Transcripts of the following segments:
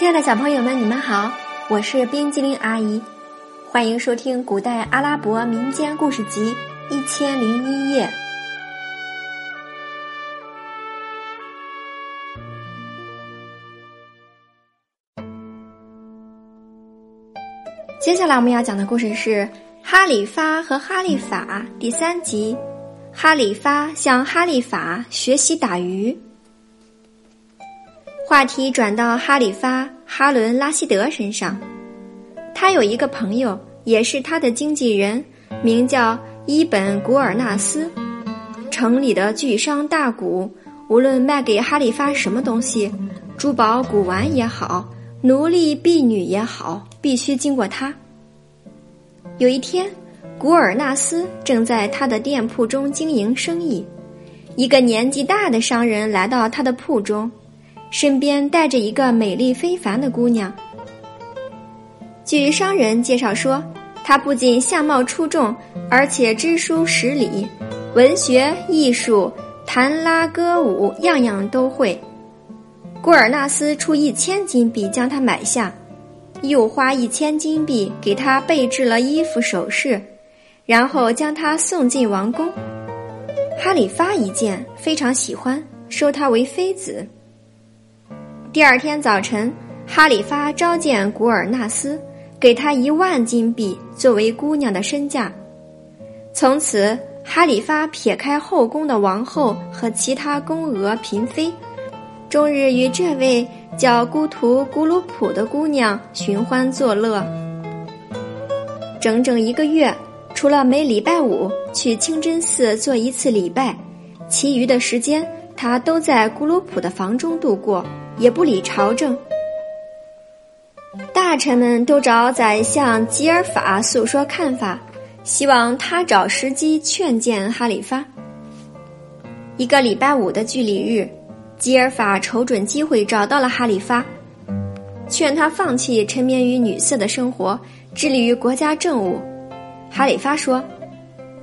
亲爱的小朋友们，你们好，我是冰激凌阿姨，欢迎收听古代阿拉伯民间故事集《一千零一夜》。接下来我们要讲的故事是《哈里发和哈利法》第三集，哈里发向哈利法学习打鱼。话题转到哈里发哈伦拉希德身上，他有一个朋友，也是他的经纪人，名叫伊本古尔纳斯。城里的巨商大贾，无论卖给哈里发什么东西，珠宝、古玩也好。奴隶、婢女也好，必须经过他。有一天，古尔纳斯正在他的店铺中经营生意，一个年纪大的商人来到他的铺中，身边带着一个美丽非凡的姑娘。据商人介绍说，她不仅相貌出众，而且知书识礼，文学、艺术、弹拉歌舞，样样都会。古尔纳斯出一千金币将她买下，又花一千金币给她备制了衣服首饰，然后将她送进王宫。哈里发一见非常喜欢，收她为妃子。第二天早晨，哈里发召见古尔纳斯，给他一万金币作为姑娘的身价。从此，哈里发撇开后宫的王后和其他宫娥嫔妃。终日与这位叫孤图古鲁普的姑娘寻欢作乐，整整一个月，除了每礼拜五去清真寺做一次礼拜，其余的时间他都在古鲁普的房中度过，也不理朝政。大臣们都找宰相吉尔法诉说看法，希望他找时机劝谏哈里发。一个礼拜五的聚礼日。吉尔法瞅准机会找到了哈里发，劝他放弃沉湎于女色的生活，致力于国家政务。哈里发说：“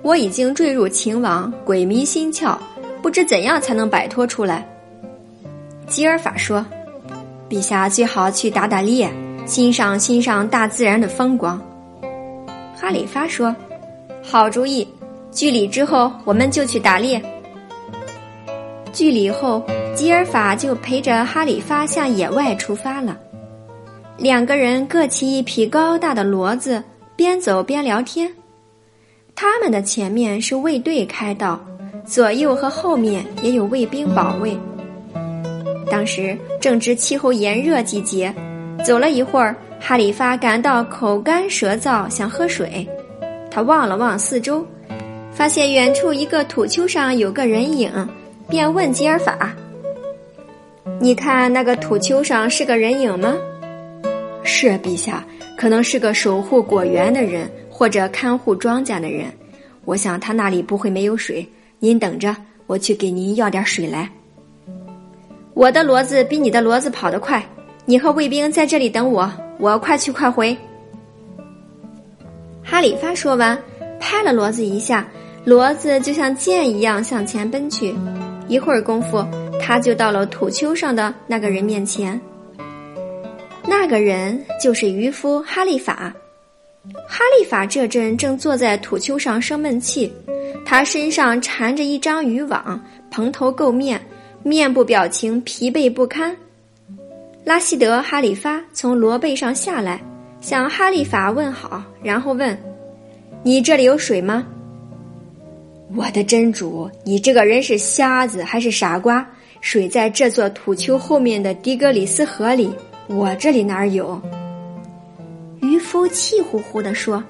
我已经坠入情网，鬼迷心窍，不知怎样才能摆脱出来。”吉尔法说：“陛下最好去打打猎，欣赏欣赏大自然的风光。”哈里发说：“好主意，据礼之后我们就去打猎。”据礼后。吉尔法就陪着哈里发向野外出发了，两个人各骑一匹高大的骡子，边走边聊天。他们的前面是卫队开道，左右和后面也有卫兵保卫。当时正值气候炎热季节，走了一会儿，哈里发感到口干舌燥，想喝水。他望了望四周，发现远处一个土丘上有个人影，便问吉尔法。你看那个土丘上是个人影吗？是陛下，可能是个守护果园的人，或者看护庄稼的人。我想他那里不会没有水。您等着，我去给您要点水来。我的骡子比你的骡子跑得快，你和卫兵在这里等我，我快去快回。哈里发说完，拍了骡子一下，骡子就像箭一样向前奔去。一会儿功夫。他就到了土丘上的那个人面前。那个人就是渔夫哈利法。哈利法这阵正坐在土丘上生闷气，他身上缠着一张渔网，蓬头垢面，面部表情疲惫不堪。拉希德·哈里发从骡背上下来，向哈利法问好，然后问：“你这里有水吗？”“我的真主，你这个人是瞎子还是傻瓜？”水在这座土丘后面的迪格里斯河里，我这里哪儿有？渔夫气呼呼地说。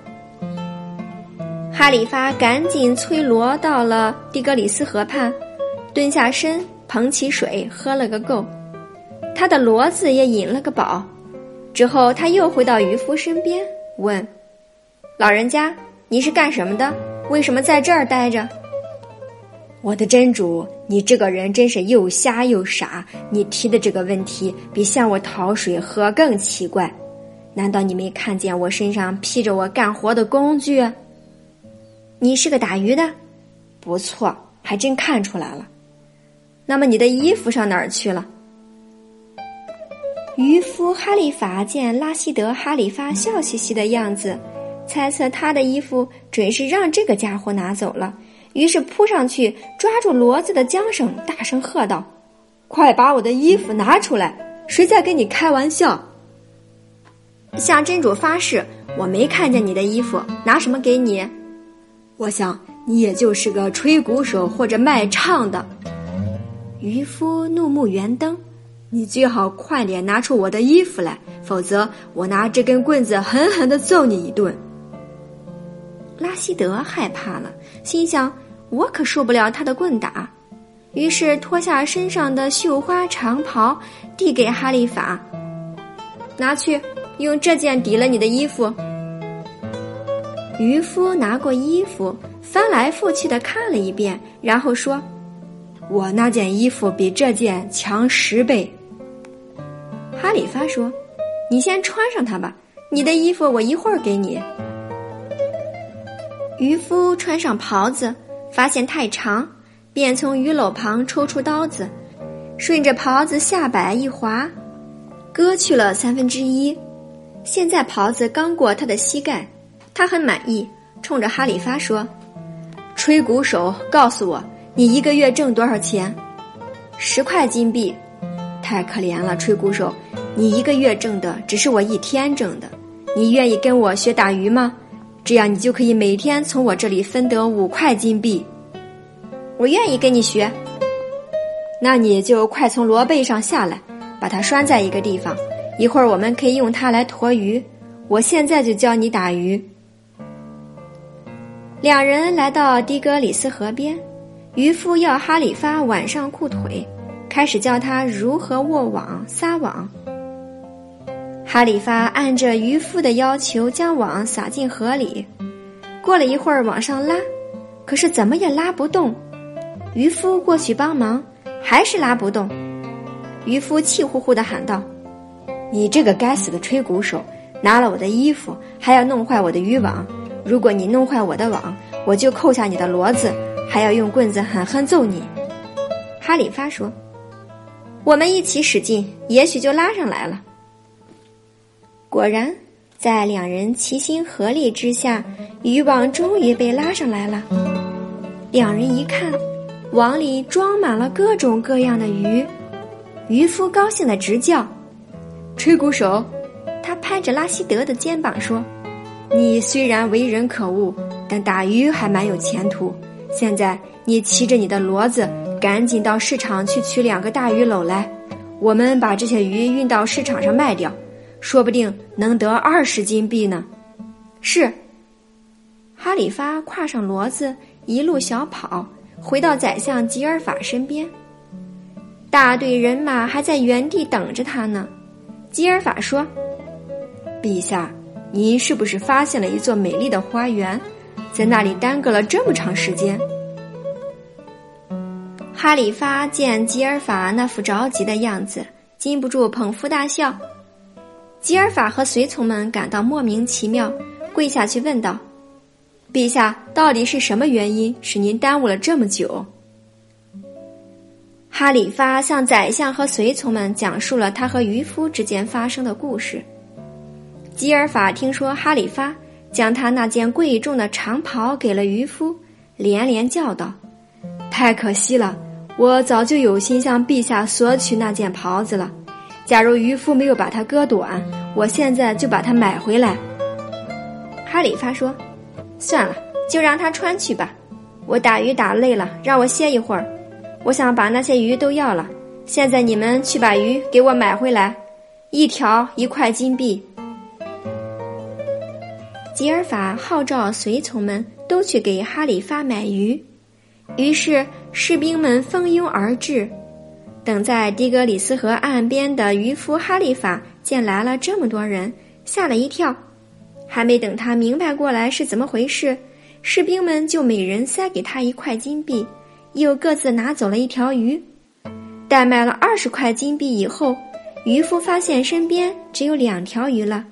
哈里发赶紧催骡到了迪格里斯河畔，蹲下身捧起水喝了个够，他的骡子也饮了个饱。之后他又回到渔夫身边，问：“老人家，你是干什么的？为什么在这儿待着？”我的真主，你这个人真是又瞎又傻！你提的这个问题比向我讨水喝更奇怪。难道你没看见我身上披着我干活的工具？你是个打鱼的，不错，还真看出来了。那么你的衣服上哪儿去了？渔夫哈利法见拉希德哈里发笑嘻嘻的样子，猜测他的衣服准是让这个家伙拿走了，于是扑上去抓住骡子的缰绳，大声喝道：“快把我的衣服拿出来！谁在跟你开玩笑？”向真主发誓，我没看见你的衣服，拿什么给你？我想你也就是个吹鼓手或者卖唱的。渔夫怒目圆瞪。你最好快点拿出我的衣服来，否则我拿这根棍子狠狠的揍你一顿。拉希德害怕了，心想：我可受不了他的棍打，于是脱下身上的绣花长袍，递给哈利法：“拿去，用这件抵了你的衣服。”渔夫拿过衣服，翻来覆去的看了一遍，然后说：“我那件衣服比这件强十倍。”哈里发说：“你先穿上它吧，你的衣服我一会儿给你。”渔夫穿上袍子，发现太长，便从鱼篓旁抽出刀子，顺着袍子下摆一划，割去了三分之一。现在袍子刚过他的膝盖，他很满意，冲着哈里发说：“吹鼓手，告诉我，你一个月挣多少钱？”“十块金币。”太可怜了，吹鼓手，你一个月挣的只是我一天挣的。你愿意跟我学打鱼吗？这样你就可以每天从我这里分得五块金币。我愿意跟你学。那你就快从罗背上下来，把它拴在一个地方，一会儿我们可以用它来驮鱼。我现在就教你打鱼。两人来到迪格里斯河边，渔夫要哈里发挽上裤腿。开始教他如何握网撒网。哈里发按着渔夫的要求将网撒进河里，过了一会儿往上拉，可是怎么也拉不动。渔夫过去帮忙，还是拉不动。渔夫气呼呼地喊道：“你这个该死的吹鼓手，拿了我的衣服，还要弄坏我的渔网。如果你弄坏我的网，我就扣下你的骡子，还要用棍子狠狠揍你。”哈里发说。我们一起使劲，也许就拉上来了。果然，在两人齐心合力之下，渔网终于被拉上来了。两人一看，网里装满了各种各样的鱼，渔夫高兴的直叫：“吹鼓手！”他拍着拉希德的肩膀说：“你虽然为人可恶，但打鱼还蛮有前途。现在你骑着你的骡子。”赶紧到市场去取两个大鱼篓来，我们把这些鱼运到市场上卖掉，说不定能得二十金币呢。是。哈里发跨上骡子，一路小跑，回到宰相吉尔法身边。大队人马还在原地等着他呢。吉尔法说：“陛下，您是不是发现了一座美丽的花园，在那里耽搁了这么长时间？”哈里发见吉尔法那副着急的样子，禁不住捧腹大笑。吉尔法和随从们感到莫名其妙，跪下去问道：“陛下，到底是什么原因使您耽误了这么久？”哈里发向宰相和随从们讲述了他和渔夫之间发生的故事。吉尔法听说哈里发将他那件贵重的长袍给了渔夫，连连叫道：“太可惜了！”我早就有心向陛下索取那件袍子了。假如渔夫没有把它割短，我现在就把它买回来。哈里发说：“算了，就让他穿去吧。我打鱼打累了，让我歇一会儿。我想把那些鱼都要了。现在你们去把鱼给我买回来，一条一块金币。”吉尔法号召随从们都去给哈里发买鱼，于是。士兵们蜂拥而至，等在迪格里斯河岸边的渔夫哈利法见来了这么多人，吓了一跳。还没等他明白过来是怎么回事，士兵们就每人塞给他一块金币，又各自拿走了一条鱼。待卖了二十块金币以后，渔夫发现身边只有两条鱼了，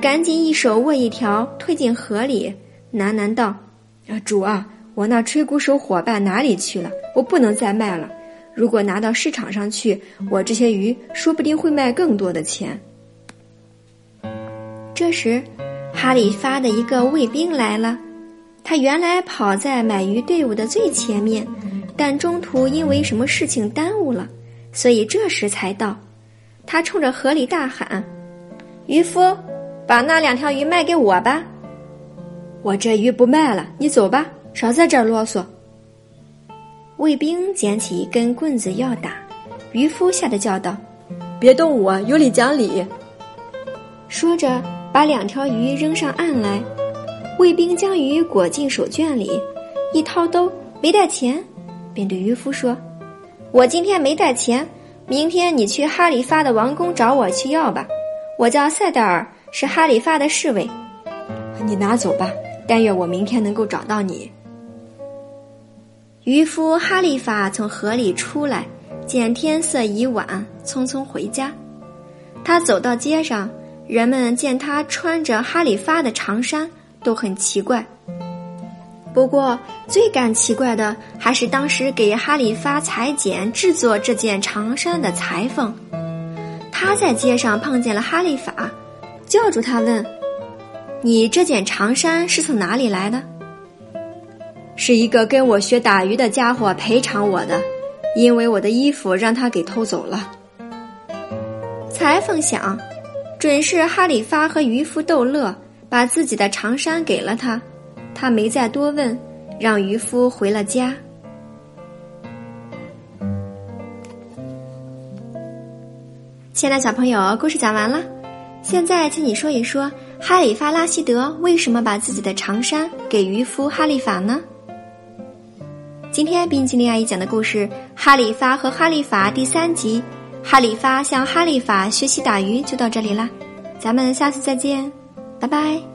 赶紧一手握一条推进河里，喃喃道：“啊，主啊！”我那吹鼓手伙伴哪里去了？我不能再卖了。如果拿到市场上去，我这些鱼说不定会卖更多的钱。这时，哈里发的一个卫兵来了。他原来跑在买鱼队伍的最前面，但中途因为什么事情耽误了，所以这时才到。他冲着河里大喊：“渔夫，把那两条鱼卖给我吧！”我这鱼不卖了，你走吧，少在这儿啰嗦。卫兵捡起一根棍子要打，渔夫吓得叫道：“别动我，有理讲理。”说着，把两条鱼扔上岸来。卫兵将鱼裹进手绢里，一掏兜没带钱，便对渔夫说：“我今天没带钱，明天你去哈里发的王宫找我去要吧。我叫塞德尔，是哈里发的侍卫。你拿走吧，但愿我明天能够找到你。”渔夫哈利法从河里出来，见天色已晚，匆匆回家。他走到街上，人们见他穿着哈里发的长衫。都很奇怪，不过最感奇怪的还是当时给哈里发裁剪制作这件长衫的裁缝。他在街上碰见了哈利法，叫住他问：“你这件长衫是从哪里来的？”是一个跟我学打鱼的家伙赔偿我的，因为我的衣服让他给偷走了。裁缝想，准是哈里发和渔夫逗乐。把自己的长衫给了他，他没再多问，让渔夫回了家。亲爱的小朋友，故事讲完了，现在请你说一说哈里发拉希德为什么把自己的长衫给渔夫哈利法呢？今天冰淇淋阿姨讲的故事《哈里发和哈利法》第三集，哈里发向哈利法学习打鱼就到这里啦，咱们下次再见。拜拜。